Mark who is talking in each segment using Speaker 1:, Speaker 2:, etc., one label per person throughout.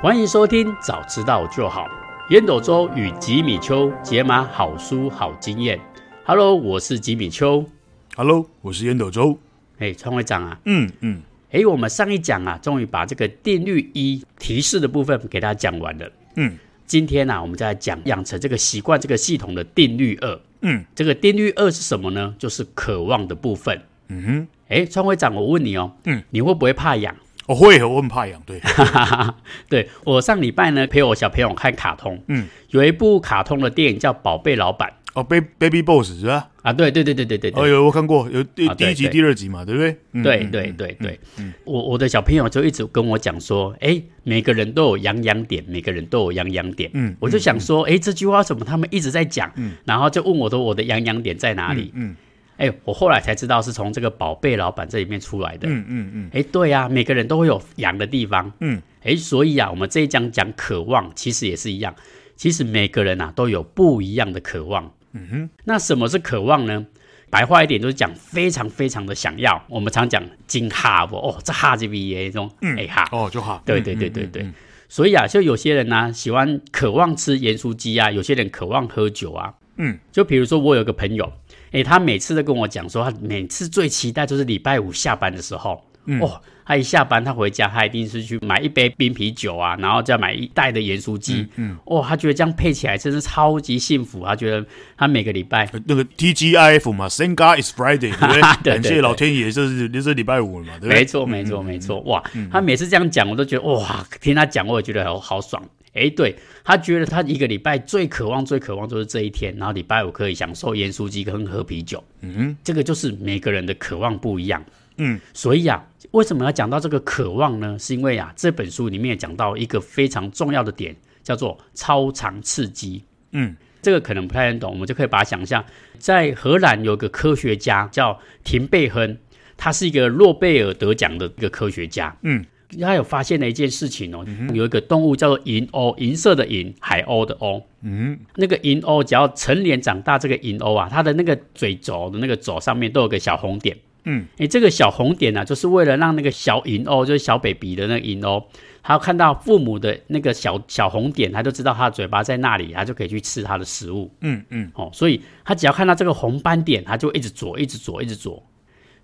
Speaker 1: 欢迎收听，早知道就好。烟斗周与吉米秋解码好书好经验。Hello，我是吉米秋。
Speaker 2: Hello，我是烟斗周。
Speaker 1: 哎，创会长啊，
Speaker 2: 嗯嗯，
Speaker 1: 哎，我们上一讲啊，终于把这个定律一提示的部分给大家讲完了。
Speaker 2: 嗯，
Speaker 1: 今天呢、啊，我们再来讲养成这个习惯这个系统的定律二。
Speaker 2: 嗯，
Speaker 1: 这个定律二是什么呢？就是渴望的部分。
Speaker 2: 嗯哼，
Speaker 1: 哎，创会长，我问你哦，
Speaker 2: 嗯，
Speaker 1: 你会不会怕痒？
Speaker 2: 我会，我很怕痒。对，
Speaker 1: 对，我上礼拜呢陪我小朋友看卡通，
Speaker 2: 嗯，
Speaker 1: 有一部卡通的电影叫《宝贝老板》。
Speaker 2: 哦，Baby Baby Boss 是吧？
Speaker 1: 啊，对对对对对对对。
Speaker 2: 哦，有我看过，有第
Speaker 1: 啊
Speaker 2: 第一集、第二集嘛，对不对？嗯
Speaker 1: 对对对对，我我的小朋友就一直跟我讲说，哎，每个人都有痒痒点，每个人都有痒痒点。
Speaker 2: 嗯，
Speaker 1: 我就想说，哎，这句话怎么他们一直在讲？嗯，然后就问我的我的痒痒点在哪里？
Speaker 2: 嗯
Speaker 1: 哎，我后来才知道是从这个宝贝老板这里面出来的。
Speaker 2: 嗯嗯嗯
Speaker 1: 哎，对啊，每个人都会有痒的地方。
Speaker 2: 嗯，
Speaker 1: 哎，所以啊，我们这一讲讲渴望，其实也是一样。其实每个人啊都有不一样的渴望。
Speaker 2: 嗯哼，
Speaker 1: 那什么是渴望呢？白话一点就是讲非常非常的想要。我们常讲金哈不哦，这哈这边那种，哎哈，
Speaker 2: 哦就好。
Speaker 1: 对对对对对。所以啊，就有些人呢、啊、喜欢渴望吃盐酥鸡啊，有些人渴望喝酒啊。
Speaker 2: 嗯，
Speaker 1: 就比如说我有个朋友。哎，他每次都跟我讲说，他每次最期待就是礼拜五下班的时候，
Speaker 2: 嗯、
Speaker 1: 哦，他一下班他回家，他一定是去买一杯冰啤酒啊，然后再买一袋的盐酥鸡，
Speaker 2: 嗯，嗯。
Speaker 1: 哦，他觉得这样配起来真是超级幸福，他觉得他每个礼拜
Speaker 2: 那个 TGIF 嘛，Thank God it's Friday，感谢老天爷，就是这是礼拜五了嘛，对不对？
Speaker 1: 没错，没错，没错，哇，他每次这样讲，我都觉得哇，听他讲，我也觉得好好爽。哎，对，他觉得他一个礼拜最渴望、最渴望就是这一天，然后礼拜五可以享受盐酥鸡跟喝啤酒。
Speaker 2: 嗯哼，
Speaker 1: 这个就是每个人的渴望不一样。
Speaker 2: 嗯，
Speaker 1: 所以啊，为什么要讲到这个渴望呢？是因为啊，这本书里面也讲到一个非常重要的点，叫做超常刺激。
Speaker 2: 嗯，
Speaker 1: 这个可能不太能懂，我们就可以把它想象，在荷兰有个科学家叫廷贝亨，他是一个诺贝尔得奖的一个科学家。
Speaker 2: 嗯。
Speaker 1: 他有发现了一件事情哦，有一个动物叫做银鸥，银色的银，海鸥的鸥。
Speaker 2: 嗯，
Speaker 1: 那个银鸥只要成年长大，这个银鸥啊，它的那个嘴轴的那个轴上面都有个小红点。
Speaker 2: 嗯，
Speaker 1: 诶，这个小红点呢、啊，就是为了让那个小银鸥，就是小 baby 的那个银鸥，它要看到父母的那个小小红点，它就知道它的嘴巴在那里，它就可以去吃它的食物。
Speaker 2: 嗯嗯，
Speaker 1: 哦，所以它只要看到这个红斑点，它就一直啄，一直啄，一直啄。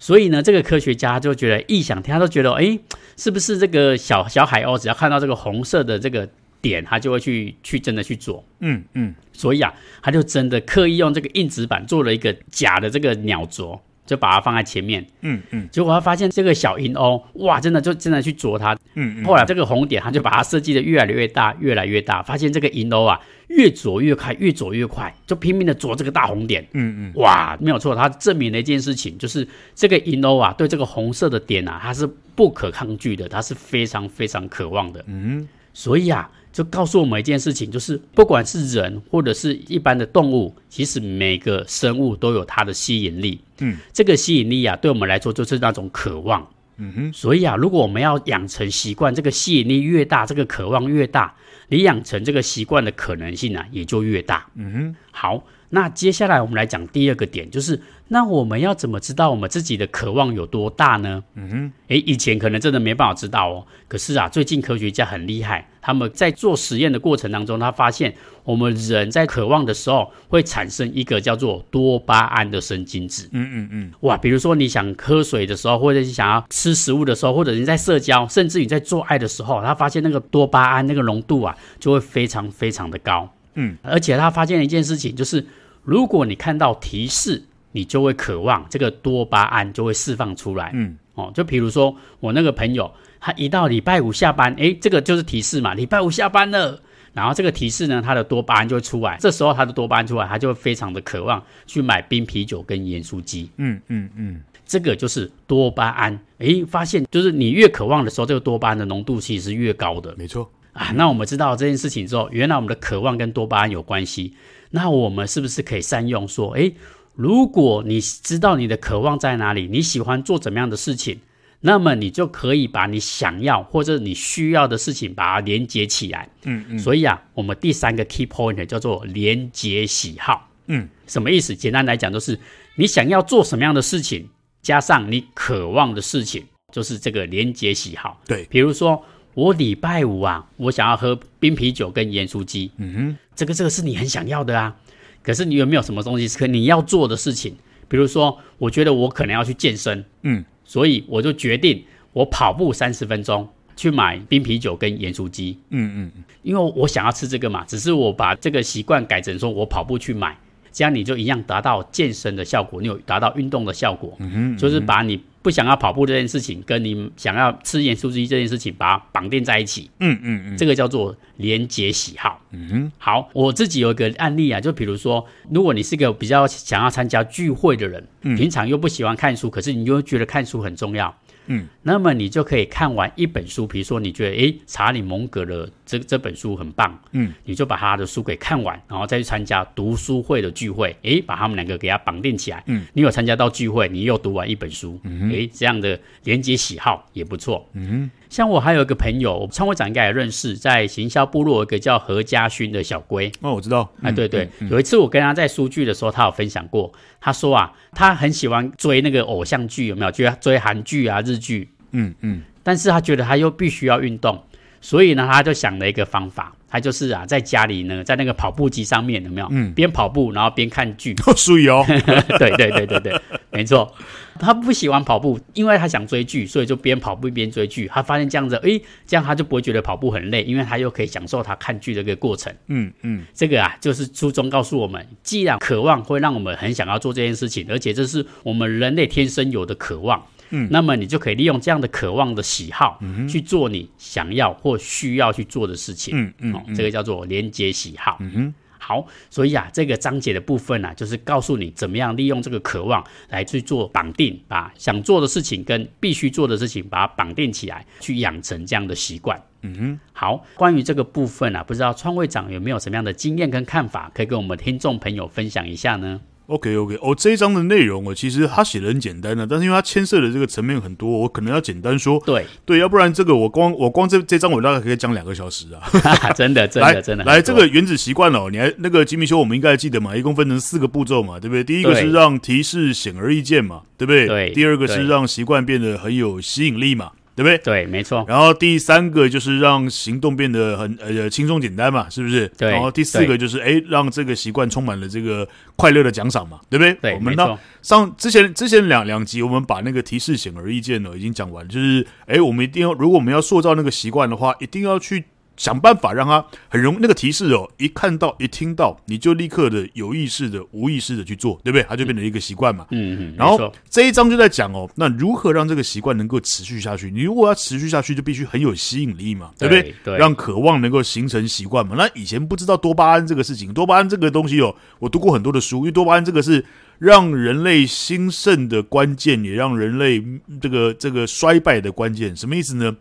Speaker 1: 所以呢，这个科学家就觉得异想天，他都觉得，哎，是不是这个小小海鸥只要看到这个红色的这个点，他就会去去真的去做？
Speaker 2: 嗯嗯。
Speaker 1: 所以啊，他就真的刻意用这个硬纸板做了一个假的这个鸟啄，就把它放在前面。
Speaker 2: 嗯嗯。
Speaker 1: 结果他发现这个小银鸥，哇，真的就真的去啄它。
Speaker 2: 嗯嗯。
Speaker 1: 后来这个红点，他就把它设计的越来越大，越来越大，发现这个银鸥啊。越啄越快，越啄越快，就拼命的啄这个大红点。
Speaker 2: 嗯嗯，
Speaker 1: 哇，没有错，他证明了一件事情，就是这个银鸥啊，对这个红色的点啊，它是不可抗拒的，它是非常非常渴望的。
Speaker 2: 嗯，
Speaker 1: 所以啊，就告诉我们一件事情，就是不管是人或者是一般的动物，其实每个生物都有它的吸引力。
Speaker 2: 嗯，
Speaker 1: 这个吸引力啊，对我们来说就是那种渴望。
Speaker 2: 嗯哼，
Speaker 1: 所以啊，如果我们要养成习惯，这个吸引力越大，这个渴望越大，你养成这个习惯的可能性啊，也就越大。
Speaker 2: 嗯哼，
Speaker 1: 好，那接下来我们来讲第二个点，就是那我们要怎么知道我们自己的渴望有多大呢？
Speaker 2: 嗯哼，
Speaker 1: 诶，以前可能真的没办法知道哦。可是啊，最近科学家很厉害，他们在做实验的过程当中，他发现我们人在渴望的时候会产生一个叫做多巴胺的神经质。
Speaker 2: 嗯嗯嗯，
Speaker 1: 哇，比如说你想喝水的时候，或者是想要吃食物的时候，或者你在社交，甚至你在做爱的时候，他发现那个多巴胺那个浓度啊，就会非常非常的高。
Speaker 2: 嗯，
Speaker 1: 而且他发现了一件事情，就是如果你看到提示，你就会渴望，这个多巴胺就会释放出来。
Speaker 2: 嗯，
Speaker 1: 哦，就比如说我那个朋友，他一到礼拜五下班，诶，这个就是提示嘛，礼拜五下班了。然后这个提示呢，他的多巴胺就会出来。这时候他的多巴胺出来，他就会非常的渴望去买冰啤酒跟盐酥鸡。
Speaker 2: 嗯嗯嗯，
Speaker 1: 这个就是多巴胺。诶，发现就是你越渴望的时候，这个多巴胺的浓度其实是越高的。
Speaker 2: 没错
Speaker 1: 啊。那我们知道这件事情之后，原来我们的渴望跟多巴胺有关系。那我们是不是可以善用说，诶，如果你知道你的渴望在哪里，你喜欢做怎么样的事情？那么你就可以把你想要或者你需要的事情把它连接起来。
Speaker 2: 嗯嗯。
Speaker 1: 所以啊，我们第三个 key point 叫做连接喜好。
Speaker 2: 嗯，
Speaker 1: 什么意思？简单来讲，就是你想要做什么样的事情，加上你渴望的事情，就是这个连接喜好。
Speaker 2: 对，
Speaker 1: 比如说我礼拜五啊，我想要喝冰啤酒跟盐酥鸡。
Speaker 2: 嗯哼，
Speaker 1: 这个这个是你很想要的啊。可是你有没有什么东西是可你要做的事情？比如说，我觉得我可能要去健身，
Speaker 2: 嗯，
Speaker 1: 所以我就决定我跑步三十分钟，去买冰啤酒跟盐酥鸡。
Speaker 2: 嗯嗯，
Speaker 1: 因为我想要吃这个嘛，只是我把这个习惯改成说我跑步去买。这样你就一样达到健身的效果，你有达到运动的效果，
Speaker 2: 嗯哼，
Speaker 1: 就是把你不想要跑步这件事情，跟你想要吃盐酥鸡这件事情，把它绑定在一起，
Speaker 2: 嗯嗯嗯，
Speaker 1: 这个叫做连结喜好。
Speaker 2: 嗯哼，
Speaker 1: 好，我自己有一个案例啊，就比如说，如果你是一个比较想要参加聚会的人，
Speaker 2: 嗯，
Speaker 1: 平常又不喜欢看书，可是你又觉得看书很重要。
Speaker 2: 嗯，
Speaker 1: 那么你就可以看完一本书，比如说你觉得诶，查理蒙格的这这本书很棒，嗯，你就把他的书给看完，然后再去参加读书会的聚会，诶，把他们两个给他绑定起来，嗯，你有参加到聚会，你又读完一本书，嗯，诶，这样的连接喜好也不错，嗯，像我还有一个朋友，创会长应该也认识，在行销部落有一个叫何家勋的小龟，
Speaker 2: 哦，我知道，
Speaker 1: 哎，对对，有一次我跟他在书聚的时候，他有分享过，他说啊，他很喜欢追那个偶像剧，有没有？就追韩剧啊、日剧。
Speaker 2: 嗯嗯，
Speaker 1: 但是他觉得他又必须要运动，所以呢，他就想了一个方法，他就是啊，在家里呢，在那个跑步机上面有没有？嗯，边跑步然后边看剧，
Speaker 2: 所 以哦，
Speaker 1: 对对对对对，没错。他不喜欢跑步，因为他想追剧，所以就边跑步边追剧。他发现这样子，诶，这样他就不会觉得跑步很累，因为他又可以享受他看剧的一个过程。
Speaker 2: 嗯嗯，
Speaker 1: 这个啊，就是书中告诉我们，既然渴望会让我们很想要做这件事情，而且这是我们人类天生有的渴望。嗯，那么你就可以利用这样的渴望的喜好，嗯，去做你想要或需要去做的事情。嗯嗯，嗯，这个叫做连接喜好。嗯哼，好，所以啊，这个章节的部分呢，啊，就是告诉你怎么样利用这个渴望来去做绑定，把想做的事情跟必须做的事情把它绑定起来，去养成这样的习惯。嗯哼，好，关于这个部分啊，不知道创会长有没有什么样的经验跟看法，可以跟我们听众朋友分享一下呢
Speaker 2: ？OK OK，哦，这一章的内容哦，其实他写的很简单的，但是因为他牵涉的这个层面很多，我可能要简单说。
Speaker 1: 对
Speaker 2: 对，要不然这个我光我光这这章我大概可以讲两个小时啊！
Speaker 1: 真的真的 真的。
Speaker 2: 来，这个原子习惯哦，你还那个吉米修，我们应该还记得嘛？一共分成四个步骤嘛，对不对？第一个是让提示显而易见嘛，对不对？
Speaker 1: 对。
Speaker 2: 第二个是让习惯变得很有吸引力嘛。对不对？
Speaker 1: 对，没错。
Speaker 2: 然后第三个就是让行动变得很呃轻松简单嘛，是不是？
Speaker 1: 对。
Speaker 2: 然后第四个就是哎，让这个习惯充满了这个快乐的奖赏嘛，对不对？
Speaker 1: 对，
Speaker 2: 我们那上之前之前两两集，我们把那个提示显而易见了已经讲完，就是哎，我们一定要，如果我们要塑造那个习惯的话，一定要去。想办法让他很容那个提示哦，一看到一听到，你就立刻的有意识的、无意识的去做，对不对？它就变成一个习惯嘛。
Speaker 1: 嗯嗯。
Speaker 2: 然后这一章就在讲哦，那如何让这个习惯能够持续下去？你如果要持续下去，就必须很有吸引力嘛，对不对？
Speaker 1: 对。对，
Speaker 2: 让渴望能够形成习惯嘛。那以前不知道多巴胺这个事情，多巴胺这个东西哦，我读过很多的书，因为多巴胺这个是让人类兴盛的关键，也让人类这个这个衰败的关键。什么意思呢？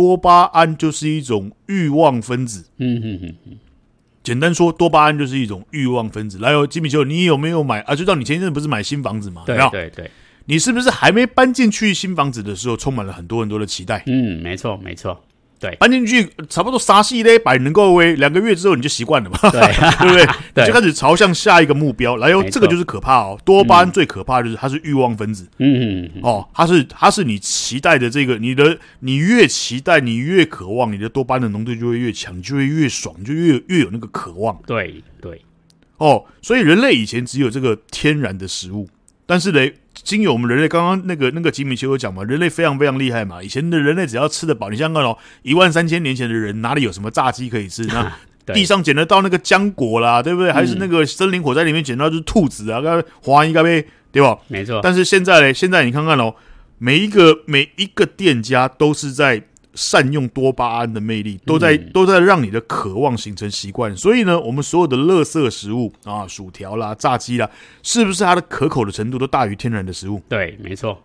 Speaker 2: 多巴胺就是一种欲望分子。嗯哼哼哼。简单说，多巴胺就是一种欲望分子。来哦，吉米邱，你有没有买啊？就知道你前一阵不是买新房子吗？
Speaker 1: 对对对，对。
Speaker 2: 你是不是还没搬进去新房子的时候，充满了很多很多的期待？
Speaker 1: 嗯，没错没错。对，
Speaker 2: 搬进去差不多啥戏嘞，百能够喂两个月之后你就习惯了嘛，对，对不对？对，你就开始朝向下一个目标来哟。这个就是可怕哦，多巴胺最可怕的就是它是欲望分子。嗯嗯哦，它是它是你期待的这个，你的你越期待，你越渴望，你的多巴胺的浓度就会越强，就会越爽，就越越有那个渴望。
Speaker 1: 对对，
Speaker 2: 哦，所以人类以前只有这个天然的食物，但是嘞。经由我们人类刚刚那个那个吉米修有讲嘛，人类非常非常厉害嘛。以前的人类只要吃得饱，你想想看哦，一万三千年前的人哪里有什么炸鸡可以吃？那 地上捡得到那个浆果啦，对不对？还是那个森林火灾里面捡到就是兔子啊，该花应该被，对吧？
Speaker 1: 没错。
Speaker 2: 但是现在嘞，现在你看看哦，每一个每一个店家都是在。善用多巴胺的魅力，都在都在让你的渴望形成习惯。所以呢，我们所有的垃圾食物啊，薯条啦、炸鸡啦，是不是它的可口的程度都大于天然的食物？
Speaker 1: 对，没错。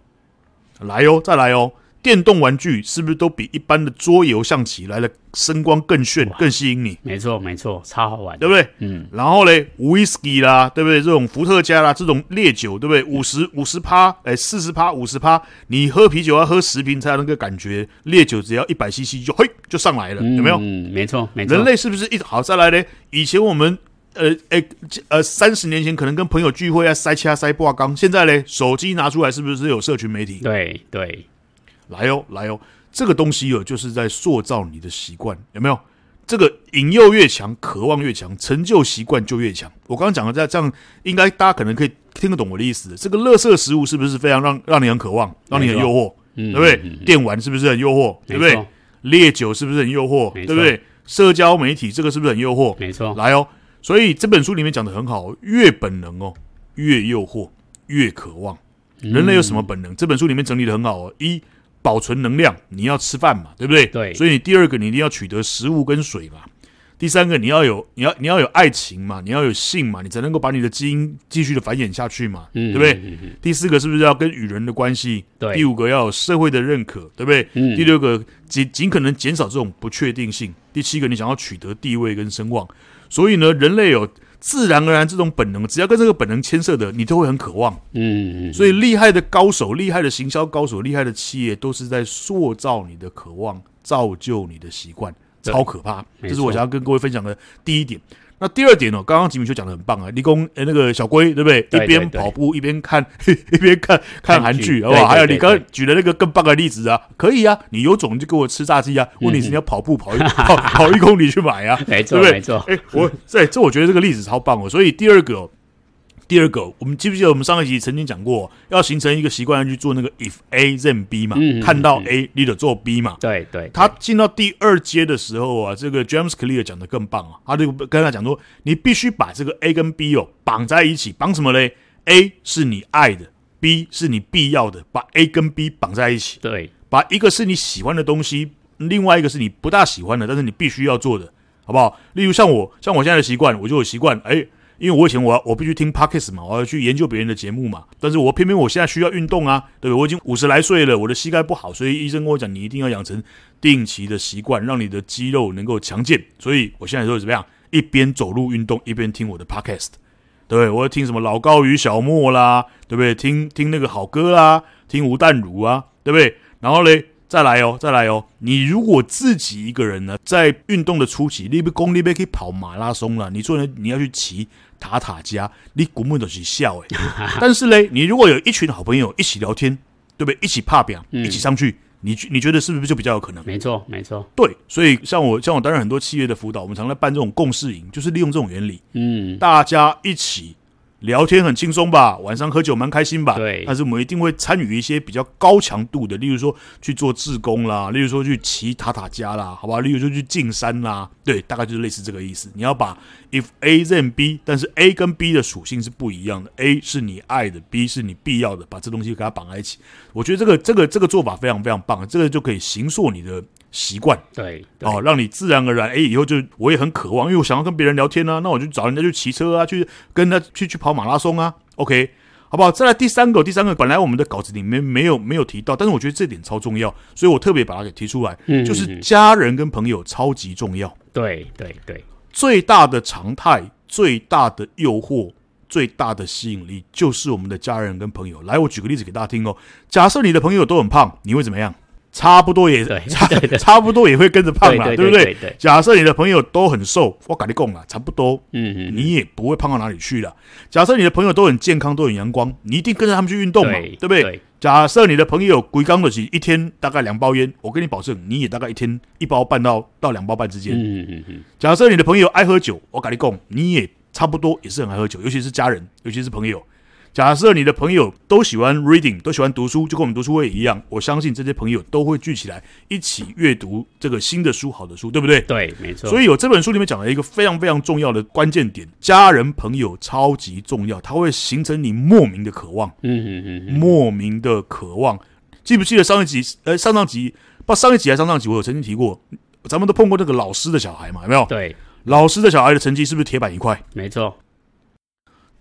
Speaker 2: 来哟，再来哟。电动玩具是不是都比一般的桌游象棋来的声光更炫、更吸引你？
Speaker 1: 没错，没错，超好玩，
Speaker 2: 对不对？
Speaker 1: 嗯。
Speaker 2: 然后嘞，whisky 啦，对不对？这种伏特加啦，这种烈酒，对不对？五十五十趴，哎，四十趴，五十趴，你喝啤酒要喝十瓶才有那个感觉，烈酒只要一百 CC 就嘿就上来了，有没有？
Speaker 1: 嗯，没错，没错。
Speaker 2: 人类是不是一好再来嘞？以前我们呃哎呃三十年前可能跟朋友聚会啊塞掐塞挂缸，现在嘞手机拿出来是不是有社群媒体？
Speaker 1: 对对。
Speaker 2: 来哦，来哦！这个东西哦，就是在塑造你的习惯，有没有？这个引诱越强，渴望越强，成就习惯就越强。我刚刚讲的在这样，应该大家可能可以听得懂我的意思。这个垃圾食物是不是非常让让你很渴望，让你很诱惑，对不对？电玩是不是很诱惑，对不对？烈酒是不是很诱惑，对不对？社交媒体这个是不是很诱惑？
Speaker 1: 没错，
Speaker 2: 来哦。所以这本书里面讲的很好，越本能哦，越诱惑，越渴望。人类有什么本能？这本书里面整理的很好哦。一保存能量，你要吃饭嘛，对不对？
Speaker 1: 对。
Speaker 2: 所以你第二个，你一定要取得食物跟水嘛。第三个，你要有，你要你要有爱情嘛，你要有性嘛，你才能够把你的基因继续的繁衍下去嘛，嗯、对不对？嗯嗯、第四个是不是要跟与人的关系？
Speaker 1: 对。
Speaker 2: 第五个要有社会的认可，对不对？嗯、第六个尽尽可能减少这种不确定性。第七个，你想要取得地位跟声望。所以呢，人类有自然而然这种本能，只要跟这个本能牵涉的，你都会很渴望。嗯，嗯，所以厉害的高手、厉害的行销高手、厉害的企业，都是在塑造你的渴望，造就你的习惯，超可怕。这是我想要跟各位分享的第一点。那第二点呢？刚刚吉米就讲的很棒啊！立功，诶，那个小龟对不对？一边跑步一边看，一边看看韩剧，好不好？还有你刚刚举的那个更棒的例子啊，可以啊！你有种就给我吃炸鸡啊！问题是你要跑步跑一 跑跑一公里去买啊，没错？
Speaker 1: 没错。
Speaker 2: 哎，我这这我觉得这个例子超棒哦！所以第二个。第二个，我们记不记得我们上一集曾经讲过，要形成一个习惯，要去做那个 if A then B 嘛？嗯、看到 A，你得做 B 嘛？
Speaker 1: 对对。
Speaker 2: 他进到第二阶的时候啊，这个 James Clear 讲的更棒啊，他就跟他讲说，你必须把这个 A 跟 B 哦绑在一起，绑什么嘞？A 是你爱的，B 是你必要的，把 A 跟 B 绑在一起。
Speaker 1: 对，
Speaker 2: 把一个是你喜欢的东西，另外一个是你不大喜欢的，但是你必须要做的，好不好？例如像我，像我现在的习惯，我就有习惯，哎。因为我以前我要我必须听 Podcast 嘛，我要去研究别人的节目嘛。但是我偏偏我现在需要运动啊，对不对？我已经五十来岁了，我的膝盖不好，所以医生跟我讲，你一定要养成定期的习惯，让你的肌肉能够强健。所以我现在说怎么样？一边走路运动，一边听我的 Podcast，对不对？我要听什么老高与小莫啦，对不对？听听那个好歌啦，听吴淡如啊，对不对？然后嘞。再来哦，再来哦！你如果自己一个人呢，在运动的初期，你不公，你不可以跑马拉松了。你做人？你要去骑塔塔家，你根本就是笑诶。但是嘞，你如果有一群好朋友一起聊天，对不对？一起趴表，一起上去，嗯、你你觉得是不是就比较有可能？
Speaker 1: 没错，没错。
Speaker 2: 对，所以像我像我担任很多企业的辅导，我们常常办这种共事营，就是利用这种原理，嗯，大家一起。聊天很轻松吧，晚上喝酒蛮开心吧？
Speaker 1: 对。
Speaker 2: 但是我们一定会参与一些比较高强度的，例如说去做志工啦，例如说去骑塔塔加啦，好吧？例如说去进山啦，对，大概就是类似这个意思。你要把 if A then B，但是 A 跟 B 的属性是不一样的，A 是你爱的，B 是你必要的，把这东西给它绑在一起。我觉得这个这个这个做法非常非常棒，这个就可以形塑你的。习惯。
Speaker 1: 对，
Speaker 2: 对。哦，让你自然而然哎，以后就我也很渴望，因为我想要跟别人聊天啊，那我就找人家去骑车啊，去跟他去去跑马拉松啊，OK，好不好？再来第三个，第三个本来我们的稿子里面没有没有提到，但是我觉得这点超重要，所以我特别把它给提出来，嗯，就是家人跟朋友超级重要，
Speaker 1: 对对对，
Speaker 2: 最大的常态、最大的诱惑、最大的吸引力就是我们的家人跟朋友。来，我举个例子给大家听哦，假设你的朋友都很胖，你会怎么样？差不多也差差不多也会跟着胖嘛，对不对？假设你的朋友都很瘦，我跟你讲啊，差不多，嗯嗯，你也不会胖到哪里去了。假设你的朋友都很健康，都很阳光，你一定跟着他们去运动嘛，对不对？假设你的朋友龟刚的是一天大概两包烟，我跟你保证，你也大概一天一包半到到两包半之间。嗯嗯嗯。假设你的朋友爱喝酒，我跟你讲，你也差不多也是很爱喝酒，尤其是家人，尤其是朋友。假设你的朋友都喜欢 reading，都喜欢读书，就跟我们读书会一样，我相信这些朋友都会聚起来一起阅读这个新的书、好的书，对不对？
Speaker 1: 对，没错。
Speaker 2: 所以有这本书里面讲了一个非常非常重要的关键点：家人朋友超级重要，它会形成你莫名的渴望。嗯嗯嗯，莫名的渴望。记不记得上一集？呃，上上集，不上一集还是上上集，我有曾经提过，咱们都碰过那个老师的小孩嘛？有没有？
Speaker 1: 对，
Speaker 2: 老师的小孩的成绩是不是铁板一块？
Speaker 1: 没错。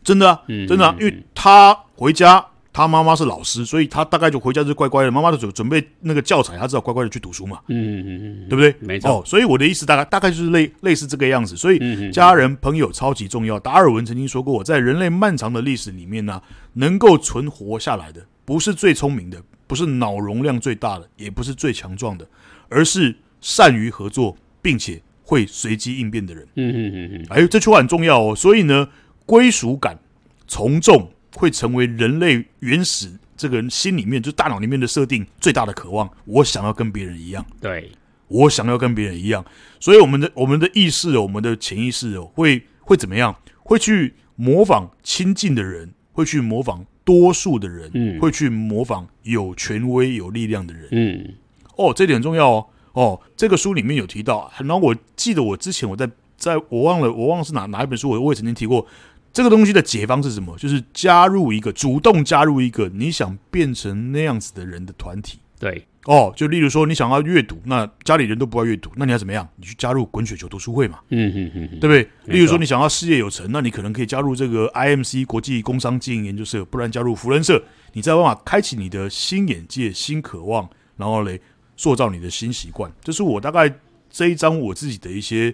Speaker 2: 真的啊，真的啊，因为他回家，他妈妈是老师，所以他大概就回家就乖乖的，妈妈就准准备那个教材，他只好乖乖的去读书嘛，嗯嗯嗯，对不对？
Speaker 1: 没错。
Speaker 2: 哦，所以我的意思大概大概就是类类似这个样子，所以家人朋友超级重要。达尔文曾经说过，在人类漫长的历史里面呢，能够存活下来的，不是最聪明的，不是脑容量最大的，也不是最强壮的，而是善于合作并且会随机应变的人。嗯嗯嗯嗯，哎，这句话很重要哦，所以呢。归属感、从众会成为人类原始这这个人心里面，就大脑里面的设定最大的渴望，我想要跟别人一样。
Speaker 1: 对，
Speaker 2: 我想要跟别人一样。所以我们的我们的意识，我们的潜意识哦，会会怎么样？会去模仿亲近的人，会去模仿多数的人，嗯，会去模仿有权威、有力量的人，嗯。哦，这点很重要哦。哦，这个书里面有提到，然后我记得我之前我在在我忘了我忘了是哪哪一本书，我我也曾经提过这个东西的解方是什么，就是加入一个主动加入一个你想变成那样子的人的团体。
Speaker 1: 对，
Speaker 2: 哦，就例如说你想要阅读，那家里人都不爱阅读，那你要怎么样？你去加入滚雪球读书会嘛，嗯嗯嗯，对不对？例如说你想要事业有成，那你可能可以加入这个 IMC 国际工商经营研究社，不然加入福人社，你再办法开启你的新眼界、新渴望，然后嘞。塑造你的新习惯，这是我大概这一章我自己的一些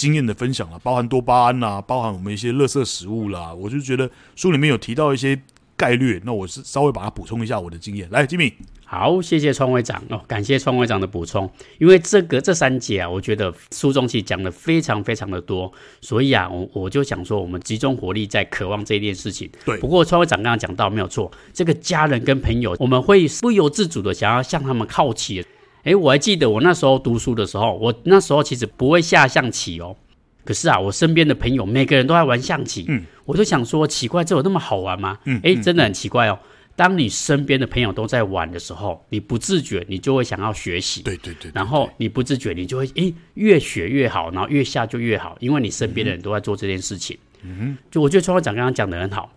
Speaker 2: 经验的分享了，包含多巴胺啊，包含我们一些垃圾食物啦，我就觉得书里面有提到一些概略，那我是稍微把它补充一下我的经验。来，吉米，
Speaker 1: 好，谢谢创会长哦，感谢创会长的补充，因为这个这三节啊，我觉得书中其实讲的非常非常的多，所以啊，我我就想说，我们集中火力在渴望这一件事情。
Speaker 2: 对，
Speaker 1: 不过创会长刚刚讲到没有错，这个家人跟朋友，我们会不由自主的想要向他们靠齐。诶，我还记得我那时候读书的时候，我那时候其实不会下象棋哦。可是啊，我身边的朋友每个人都在玩象棋，嗯，我就想说，奇怪，这有那么好玩吗？嗯，诶，真的很奇怪哦。当你身边的朋友都在玩的时候，你不自觉，你就会想要学习，
Speaker 2: 对对对，
Speaker 1: 然后你不自觉，你就会诶，越学越好，然后越下就越好，因为你身边的人都在做这件事情。嗯哼，就我觉得创会长刚刚讲的很好。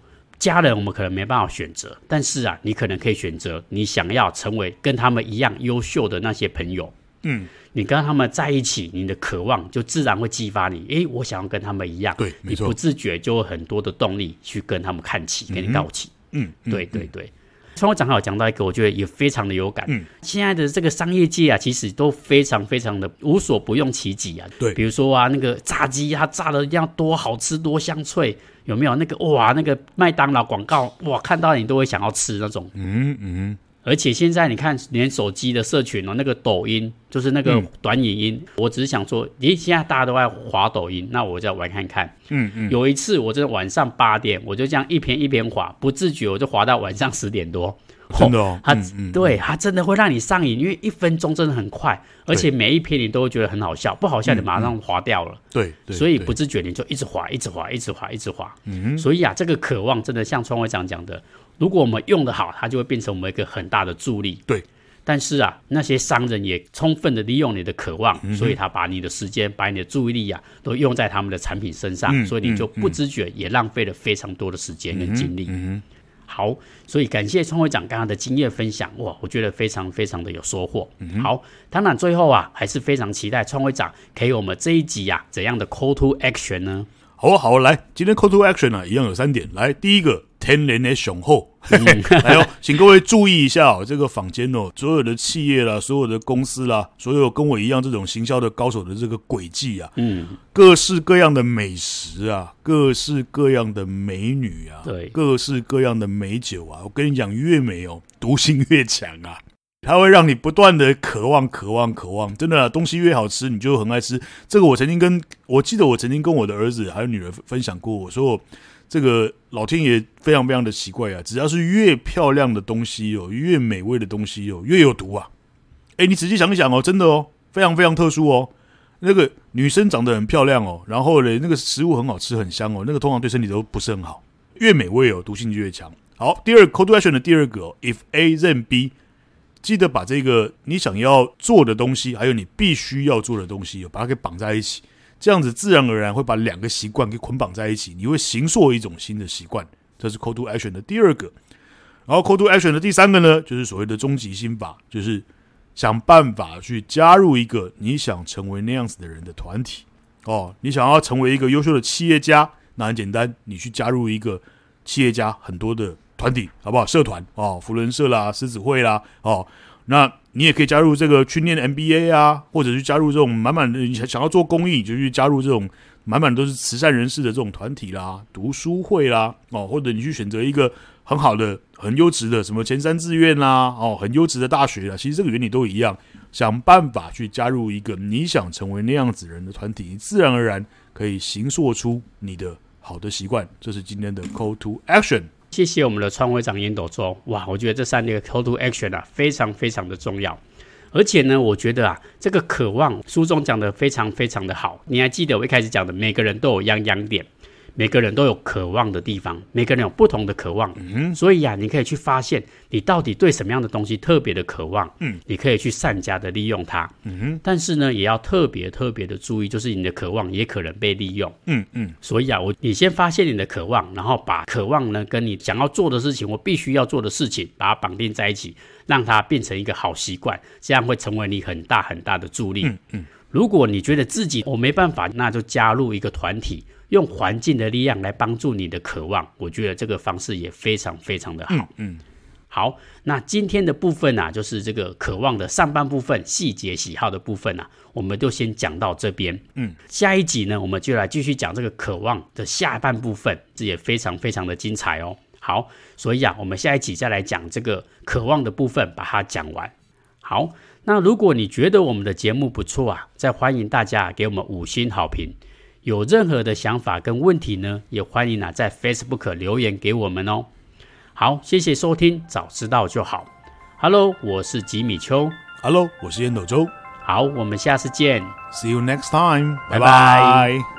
Speaker 1: 家人我们可能没办法选择，但是啊，你可能可以选择你想要成为跟他们一样优秀的那些朋友。嗯，你跟他们在一起，你的渴望就自然会激发你。诶，我想要跟他们一样。
Speaker 2: 对，没错。
Speaker 1: 你不自觉就有很多的动力去跟他们看齐，跟你道齐。嗯，对对对。创会长好讲到一个，我觉得也非常的有感。嗯，现在的这个商业界啊，其实都非常非常的无所不用其极啊。
Speaker 2: 对，
Speaker 1: 比如说啊，那个炸鸡，它炸的要多好吃，多香脆。有没有那个哇？那个麦当劳广告哇，看到你都会想要吃那种。嗯嗯。而且现在你看，连手机的社群哦，那个抖音就是那个短影音，嗯、我只是想说，咦，现在大家都在滑抖音，那我再玩看看。嗯嗯。有一次，我真的晚上八点，我就这样一篇一篇滑，不自觉我就滑到晚上十点多。
Speaker 2: 真的哦，
Speaker 1: 它对它真的会让你上瘾，因为一分钟真的很快，而且每一篇你都会觉得很好笑，不好笑你马上滑掉了。
Speaker 2: 对，
Speaker 1: 所以不自觉你就一直滑，一直滑，一直滑，一直滑。嗯，所以啊，这个渴望真的像创会长讲的，如果我们用得好，它就会变成我们一个很大的助力。
Speaker 2: 对，
Speaker 1: 但是啊，那些商人也充分的利用你的渴望，所以他把你的时间、把你的注意力啊，都用在他们的产品身上，所以你就不知觉也浪费了非常多的时间跟精力。嗯。好，所以感谢创会长刚刚的经验分享，哇，我觉得非常非常的有收获。嗯、好，当然最后啊，还是非常期待创会长给我们这一集啊怎样的 call to action 呢？好啊，
Speaker 2: 好啊，来，今天 call to action 呢、啊，一样有三点。来，第一个。天然的雄厚，还有，请各位注意一下哦，这个坊间哦，所有的企业啦，所有的公司啦，所有跟我一样这种行销的高手的这个诡计啊，嗯，各式各样的美食啊，各式各样的美女啊，对，各式各样的美酒啊，我跟你讲，越美哦，毒性越强啊，它会让你不断的渴望、渴望、渴望，真的啊，东西越好吃，你就很爱吃。这个我曾经跟我记得我曾经跟我的儿子还有女儿分享过，我说我。这个老天爷非常非常的奇怪啊！只要是越漂亮的东西哦，越美味的东西哦，越有毒啊！哎，你仔细想一想哦，真的哦，非常非常特殊哦。那个女生长得很漂亮哦，然后呢，那个食物很好吃很香哦，那个通常对身体都不是很好。越美味哦，毒性就越强。好，第二 call to action 的第二个哦，if A then B，记得把这个你想要做的东西，还有你必须要做的东西，把它给绑在一起。这样子自然而然会把两个习惯给捆绑在一起，你会形塑一种新的习惯。这是 Call to Action 的第二个，然后 Call to Action 的第三个呢，就是所谓的终极心法，就是想办法去加入一个你想成为那样子的人的团体。哦，你想要成为一个优秀的企业家，那很简单，你去加入一个企业家很多的团体，好不好？社团哦，扶轮社啦，狮子会啦，哦，那。你也可以加入这个去念 MBA 啊，或者去加入这种满满的你想要做公益，就去加入这种满满都是慈善人士的这种团体啦、读书会啦，哦，或者你去选择一个很好的、很优质的什么前三志愿啦，哦，很优质的大学啦，其实这个原理都一样，想办法去加入一个你想成为那样子人的团体，你自然而然可以形塑出你的好的习惯。这是今天的 Call to Action。
Speaker 1: 谢谢我们的创会长烟斗周。哇，我觉得这三个 call to action 啊，非常非常的重要。而且呢，我觉得啊，这个渴望书中讲的非常非常的好。你还记得我一开始讲的，每个人都有样痒点。每个人都有渴望的地方，每个人有不同的渴望，嗯，所以呀、啊，你可以去发现你到底对什么样的东西特别的渴望，嗯，你可以去善加的利用它，嗯哼，但是呢，也要特别特别的注意，就是你的渴望也可能被利用，嗯嗯，所以啊，我你先发现你的渴望，然后把渴望呢跟你想要做的事情，我必须要做的事情，把它绑定在一起，让它变成一个好习惯，这样会成为你很大很大的助力，嗯嗯，如果你觉得自己我没办法，那就加入一个团体。用环境的力量来帮助你的渴望，我觉得这个方式也非常非常的好。嗯，嗯，好，那今天的部分啊，就是这个渴望的上半部分，细节喜好的部分啊，我们就先讲到这边。嗯，下一集呢，我们就来继续讲这个渴望的下半部分，这也非常非常的精彩哦。好，所以啊，我们下一集再来讲这个渴望的部分，把它讲完。好，那如果你觉得我们的节目不错啊，再欢迎大家给我们五星好评。有任何的想法跟问题呢，也欢迎啊在 Facebook 留言给我们哦。好，谢谢收听，早知道就好。Hello，我是吉米秋。
Speaker 2: Hello，我是烟斗周。
Speaker 1: 好，我们下次见。
Speaker 2: See you next time。
Speaker 1: 拜拜。